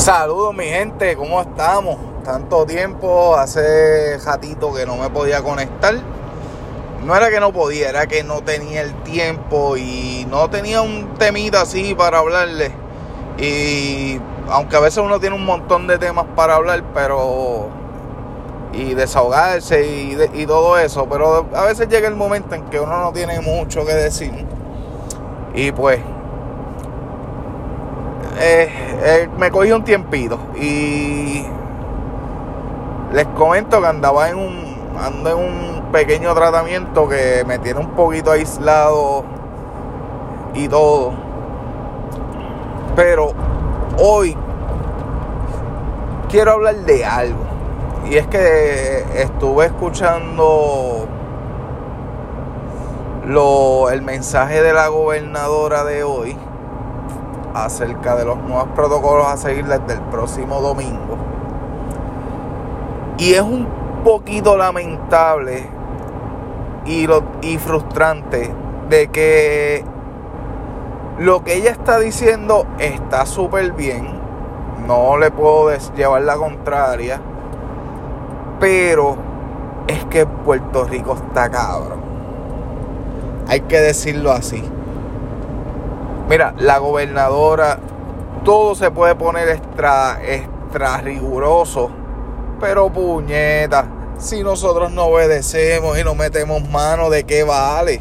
Saludos mi gente, ¿cómo estamos? Tanto tiempo, hace ratito que no me podía conectar. No era que no podía, era que no tenía el tiempo y no tenía un temita así para hablarle. Y aunque a veces uno tiene un montón de temas para hablar, pero y desahogarse y, y todo eso, pero a veces llega el momento en que uno no tiene mucho que decir. Y pues eh, eh, me cogí un tiempito y les comento que andaba en un ando en un pequeño tratamiento que me tiene un poquito aislado y todo. Pero hoy quiero hablar de algo. Y es que estuve escuchando lo, el mensaje de la gobernadora de hoy acerca de los nuevos protocolos a seguir desde el próximo domingo. Y es un poquito lamentable y, lo, y frustrante de que lo que ella está diciendo está súper bien. No le puedo llevar la contraria. Pero es que Puerto Rico está cabrón. Hay que decirlo así. Mira, la gobernadora, todo se puede poner extra, extra riguroso. Pero puñeta, si nosotros no obedecemos y no metemos mano, ¿de qué vale?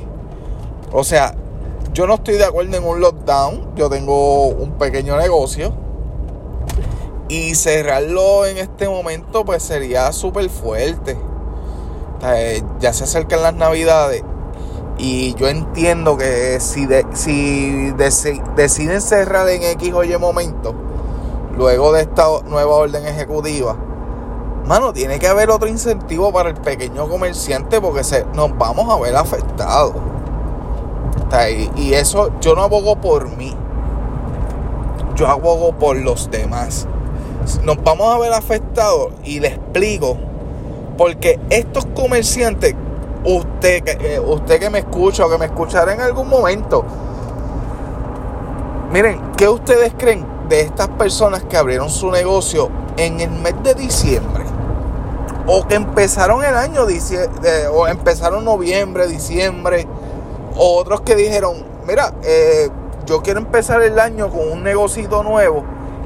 O sea, yo no estoy de acuerdo en un lockdown. Yo tengo un pequeño negocio. Y cerrarlo en este momento pues sería súper fuerte. ya se acercan las navidades y yo entiendo que si, si deciden cerrar en X o Y momento, luego de esta nueva orden ejecutiva, mano, tiene que haber otro incentivo para el pequeño comerciante porque se, nos vamos a ver afectados. Y eso yo no abogo por mí, yo abogo por los demás. Nos vamos a ver afectados y le explico, porque estos comerciantes usted, eh, usted que me escucha o que me escuchará en algún momento, miren, ¿qué ustedes creen de estas personas que abrieron su negocio en el mes de diciembre? O que empezaron el año, o empezaron noviembre, diciembre, o otros que dijeron, mira, eh, yo quiero empezar el año con un negocito nuevo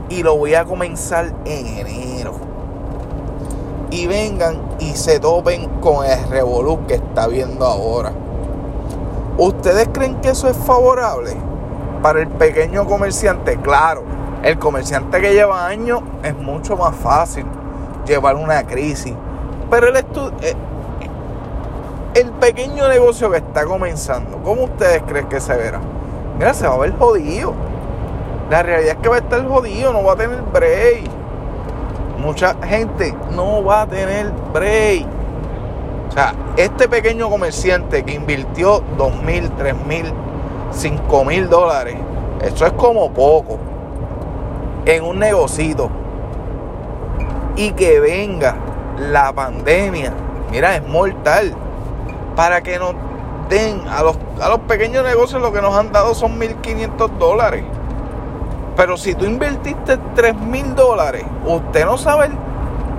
y lo voy a comenzar en enero y vengan y se topen con el revolú que está viendo ahora. ¿Ustedes creen que eso es favorable para el pequeño comerciante? Claro, el comerciante que lleva años es mucho más fácil llevar una crisis. Pero el, eh, el pequeño negocio que está comenzando, ¿cómo ustedes creen que se verá? Mira, se va a ver jodido. La realidad es que va a estar jodido, no va a tener break mucha gente no va a tener break. O sea, este pequeño comerciante que invirtió dos mil, tres mil, cinco mil dólares, eso es como poco en un negocito. Y que venga la pandemia, mira, es mortal. Para que nos den a los, a los pequeños negocios lo que nos han dado son 1.500 dólares. Pero si tú invertiste 3 mil dólares, usted no sabe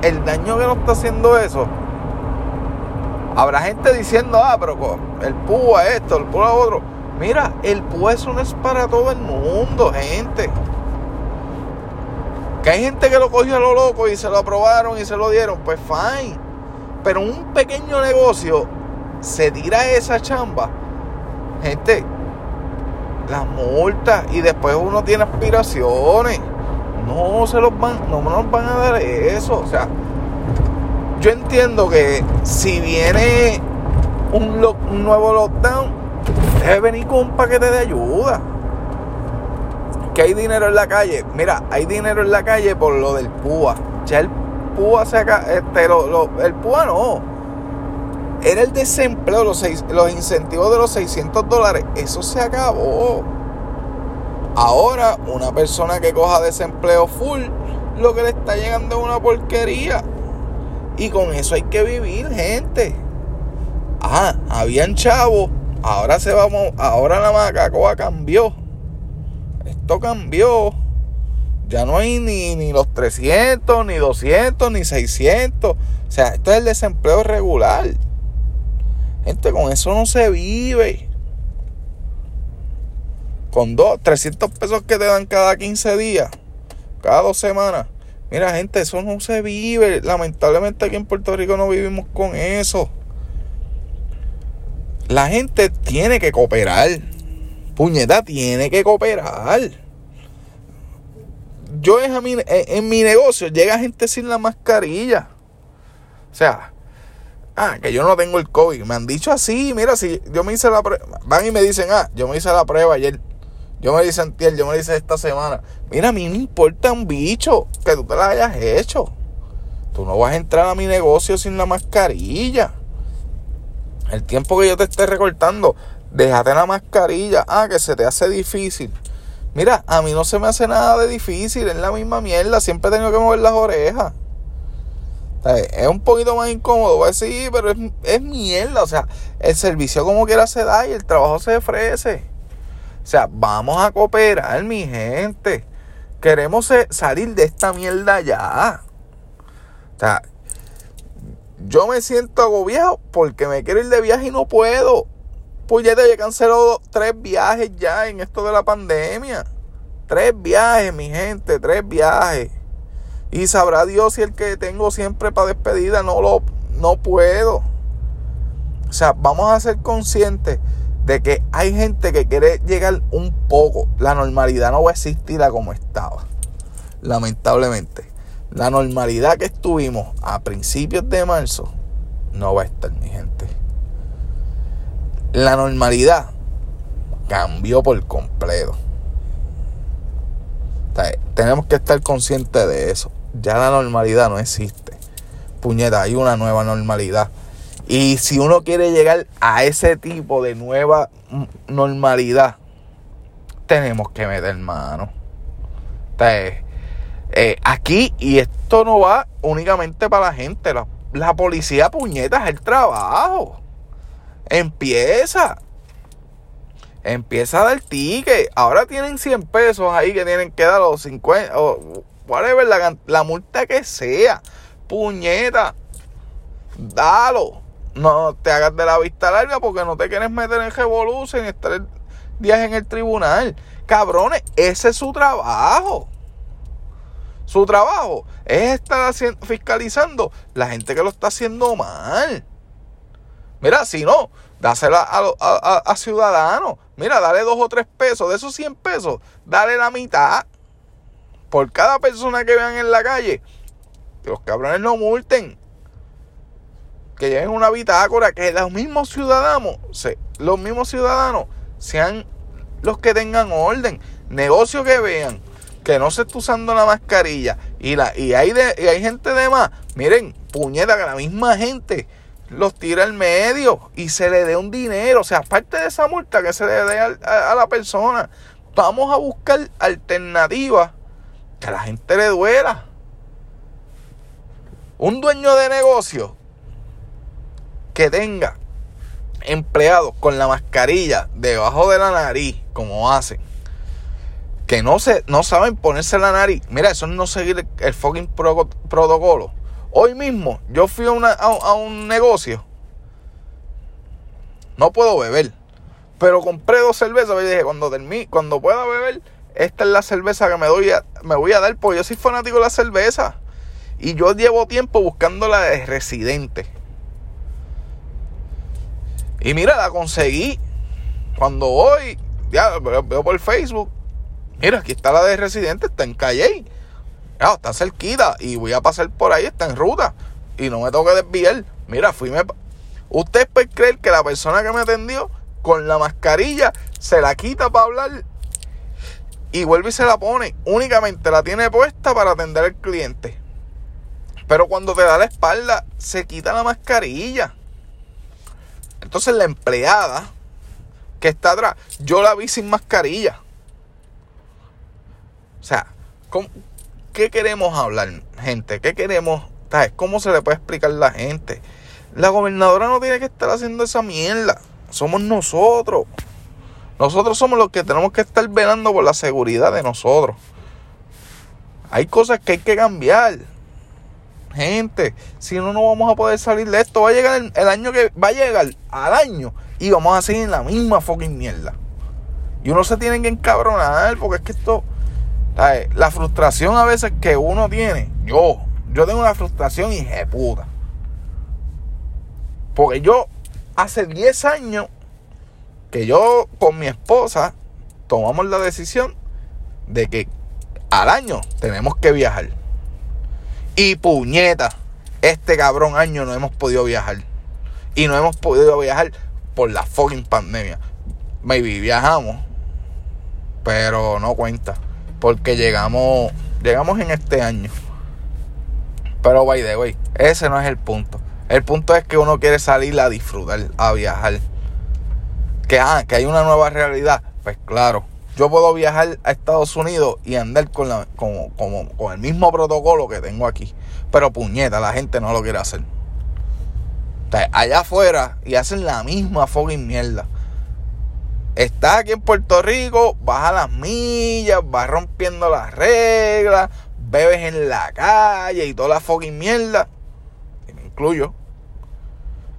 el, daño que nos está haciendo eso. Habrá gente diciendo, ah, pero el púa esto, el púa otro. Mira, el púa eso no es para todo el mundo, gente. Que hay gente que lo cogió a lo loco y se lo aprobaron y se lo dieron, pues fine. Pero un pequeño negocio se tira esa chamba. Gente, las multas y después uno tiene aspiraciones. No se los van, no nos van a dar eso. O sea, yo entiendo que si viene un, nuevo lockdown, debe venir con un paquete de ayuda. Que hay dinero en la calle. Mira, hay dinero en la calle por lo del PUA. Ya el PUA se acá, este, el PUA no era el desempleo, los, los incentivos de los 600 dólares. Eso se acabó. Ahora, una persona que coja desempleo full, lo que le está llegando es una porquería. Y con eso hay que vivir, gente. Ah, habían chavos. Ahora se vamos. Ahora la macacoa cambió. Esto cambió. Ya no hay ni, ni los 300, ni 200, ni 600. O sea, esto es el desempleo regular. Gente, con eso no se vive. Con dos, 300 pesos que te dan cada 15 días, cada dos semanas. Mira, gente, eso no se vive. Lamentablemente aquí en Puerto Rico no vivimos con eso. La gente tiene que cooperar. Puñeta, tiene que cooperar. Yo en mi, en mi negocio llega gente sin la mascarilla. O sea, ah, que yo no tengo el COVID. Me han dicho así, mira, si yo me hice la prueba, van y me dicen, ah, yo me hice la prueba ayer. Yo me dice antier, yo me dice esta semana. Mira, a mí me importa un bicho que tú te la hayas hecho. Tú no vas a entrar a mi negocio sin la mascarilla. El tiempo que yo te esté recortando, déjate la mascarilla. Ah, que se te hace difícil. Mira, a mí no se me hace nada de difícil, es la misma mierda, siempre tengo que mover las orejas. Es un poquito más incómodo, pues sí, pero es, es mierda. O sea, el servicio como quiera se da y el trabajo se ofrece. O sea, vamos a cooperar, mi gente. Queremos salir de esta mierda ya. O sea, yo me siento agobiado porque me quiero ir de viaje y no puedo. Pues ya te había cancelado tres viajes ya en esto de la pandemia. Tres viajes, mi gente, tres viajes. Y sabrá Dios si el que tengo siempre para despedida no lo no puedo. O sea, vamos a ser conscientes de que hay gente que quiere llegar un poco. La normalidad no va a existir como estaba. Lamentablemente. La normalidad que estuvimos a principios de marzo no va a estar, mi gente. La normalidad cambió por completo. tenemos que estar conscientes de eso. Ya la normalidad no existe. Puñeta, hay una nueva normalidad. Y si uno quiere llegar a ese tipo de nueva normalidad, tenemos que meter mano. Eh, aquí, y esto no va únicamente para la gente, la, policía puñeta es el trabajo. Empieza. Empieza a dar ticket. Ahora tienen 100 pesos ahí que tienen que dar los 50 o whatever, la, la multa que sea. Puñeta. Dalo no te hagas de la vista larga porque no te quieres meter en revolución y estar días en el tribunal. Cabrones, ese es su trabajo. Su trabajo es estar fiscalizando la gente que lo está haciendo mal. Mira, si no, dásela a, a, ciudadanos. Mira, dale dos o tres pesos. De esos 100 pesos, dale la mitad. Por cada persona que vean en la calle. Los cabrones no multen que lleven una bitácora, que los mismos ciudadanos, los mismos ciudadanos sean los que tengan orden, negocio que vean, que no se está usando la mascarilla y, la, y, hay, de, y hay gente de más, miren, puñeta, que la misma gente los tira al medio y se le dé un dinero, o sea, aparte de esa multa que se le dé a la persona, vamos a buscar alternativas que a la gente le duela. Un dueño de negocio que tenga empleados con la mascarilla debajo de la nariz, como hacen, que no, se, no saben ponerse la nariz, mira, eso es no seguir el, fucking protocolo. Hoy mismo yo fui a, un negocio, no puedo beber, pero compré dos cervezas y dije, cuando, termine, cuando pueda beber, esta es la cerveza que me, doy me voy a dar, porque yo soy fanático de la cerveza. Y yo llevo tiempo buscando la de residente. Y mira, la conseguí. Cuando voy, ya veo por Facebook. Mira, aquí está la de residente, está en Calle. Ya, está cerquita. Y voy a pasar por ahí, está en ruta. Y no me tengo que desviar. Mira, fui me. Usted puede creer que la persona que me atendió con la mascarilla se la quita para hablar y vuelve y se la pone. Únicamente la tiene puesta para atender al cliente. Pero cuando te da la espalda, se quita la mascarilla. Entonces la empleada que está atrás, yo la vi sin mascarilla. O sea, ¿qué queremos hablar, gente? ¿Qué queremos? ¿Cómo se le puede explicar a la gente? La gobernadora no tiene que estar haciendo esa mierda. Somos nosotros. Nosotros somos los que tenemos que estar velando por la seguridad de nosotros. Hay cosas que hay que cambiar. Gente, si no, no vamos a poder salir de esto. Va a llegar el, año que va a llegar al año y vamos a seguir en la misma fucking mierda. Y uno se tiene que encabronar porque es que esto, la frustración a veces que uno tiene, yo, yo tengo una frustración puta. Porque yo hace 10 años que yo con mi esposa tomamos la decisión de que al año tenemos que viajar. Y puñeta, este cabrón año no hemos podido viajar. Y no hemos podido viajar por la fucking pandemia. Maybe viajamos, pero no cuenta. Porque llegamos, llegamos en este año. Pero by the way, ese no es el punto. El punto es que uno quiere salir a disfrutar, a viajar. Que, ah, que hay una nueva realidad. Pues claro, yo puedo viajar a Estados Unidos y andar con, la, con, con el mismo protocolo que tengo aquí. Pero puñeta, la gente no lo quiere hacer. allá afuera y hacen la misma fucking mierda. Estás aquí en Puerto Rico, vas a las millas, vas rompiendo las reglas, bebes en la calle y toda la fucking mierda. Y me incluyo.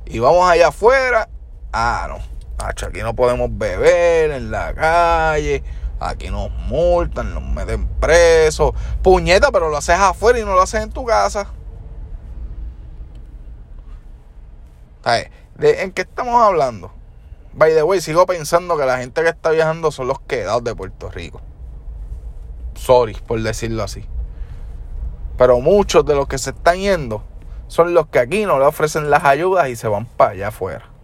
Y vamos allá afuera. Ah, no aquí no podemos beber en la calle. Aquí nos multan, nos meten presos. Puñeta, pero lo haces afuera y no lo haces en tu casa. ¿De, ¿En qué estamos hablando? By the way, sigo pensando que la gente que está viajando son los quedados de Puerto Rico. Sorry por decirlo así. Pero muchos de los que se están yendo son los que aquí no le ofrecen las ayudas y se van para allá afuera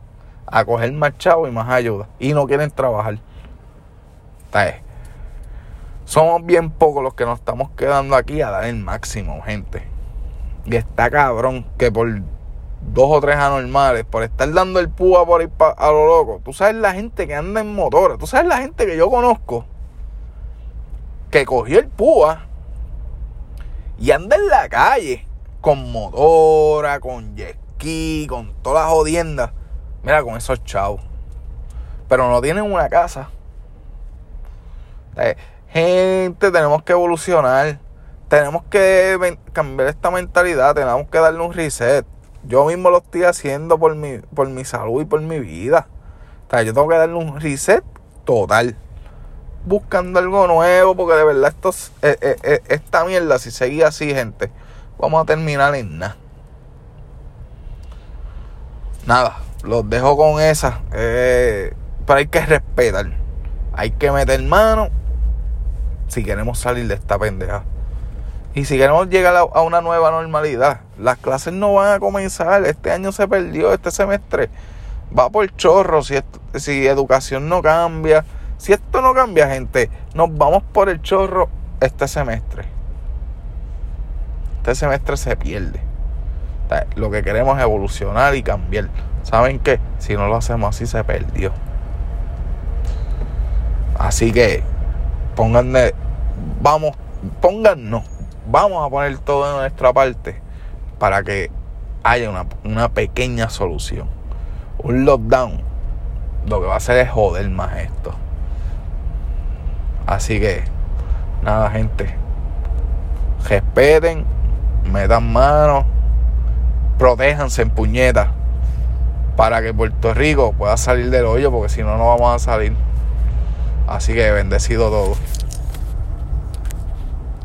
a coger más chavos y más ayuda. Y no quieren trabajar. somos bien pocos los que nos estamos quedando aquí a dar el máximo, gente. Y está cabrón que por dos o tres anormales, por estar dando el púa por ir a lo loco. Tú sabes la gente que anda en motora. Tú sabes la gente que yo conozco que cogió el púa y anda en la calle con motora, con jet ski, con todas las jodiendas. Mira, con esos chavos. Pero no tienen una casa. Eh, gente, tenemos que evolucionar. Tenemos que cambiar esta mentalidad. Tenemos que darle un reset. Yo mismo lo estoy haciendo por mi, por mi salud y por mi vida. O sea, yo tengo que darle un reset total. Buscando algo nuevo. Porque de verdad esto, eh, eh, esta mierda, si seguía así, gente, vamos a terminar en nada. Nada los dejo con esa. Eh, pero hay que respetar. Hay que meter mano si queremos salir de esta pendeja. Y si queremos llegar a una nueva normalidad, las clases no van a comenzar. Este año se perdió, este semestre va por chorro. Si, si educación no cambia, si esto no cambia, gente, nos vamos por el chorro este semestre. Este semestre se pierde. Lo que queremos es evolucionar y cambiar. ¿Saben qué? Si no lo hacemos así, se perdió. Así que pónganle, vamos, póngannos, vamos a poner todo de nuestra parte para que haya una, una pequeña solución. Un lockdown lo que va a hacer es joder más esto. Así que, nada, gente. Respeten, metan mano, protéjanse en puñetas para que Puerto Rico pueda salir del hoyo, porque si no, no vamos a salir. Así que bendecido todo.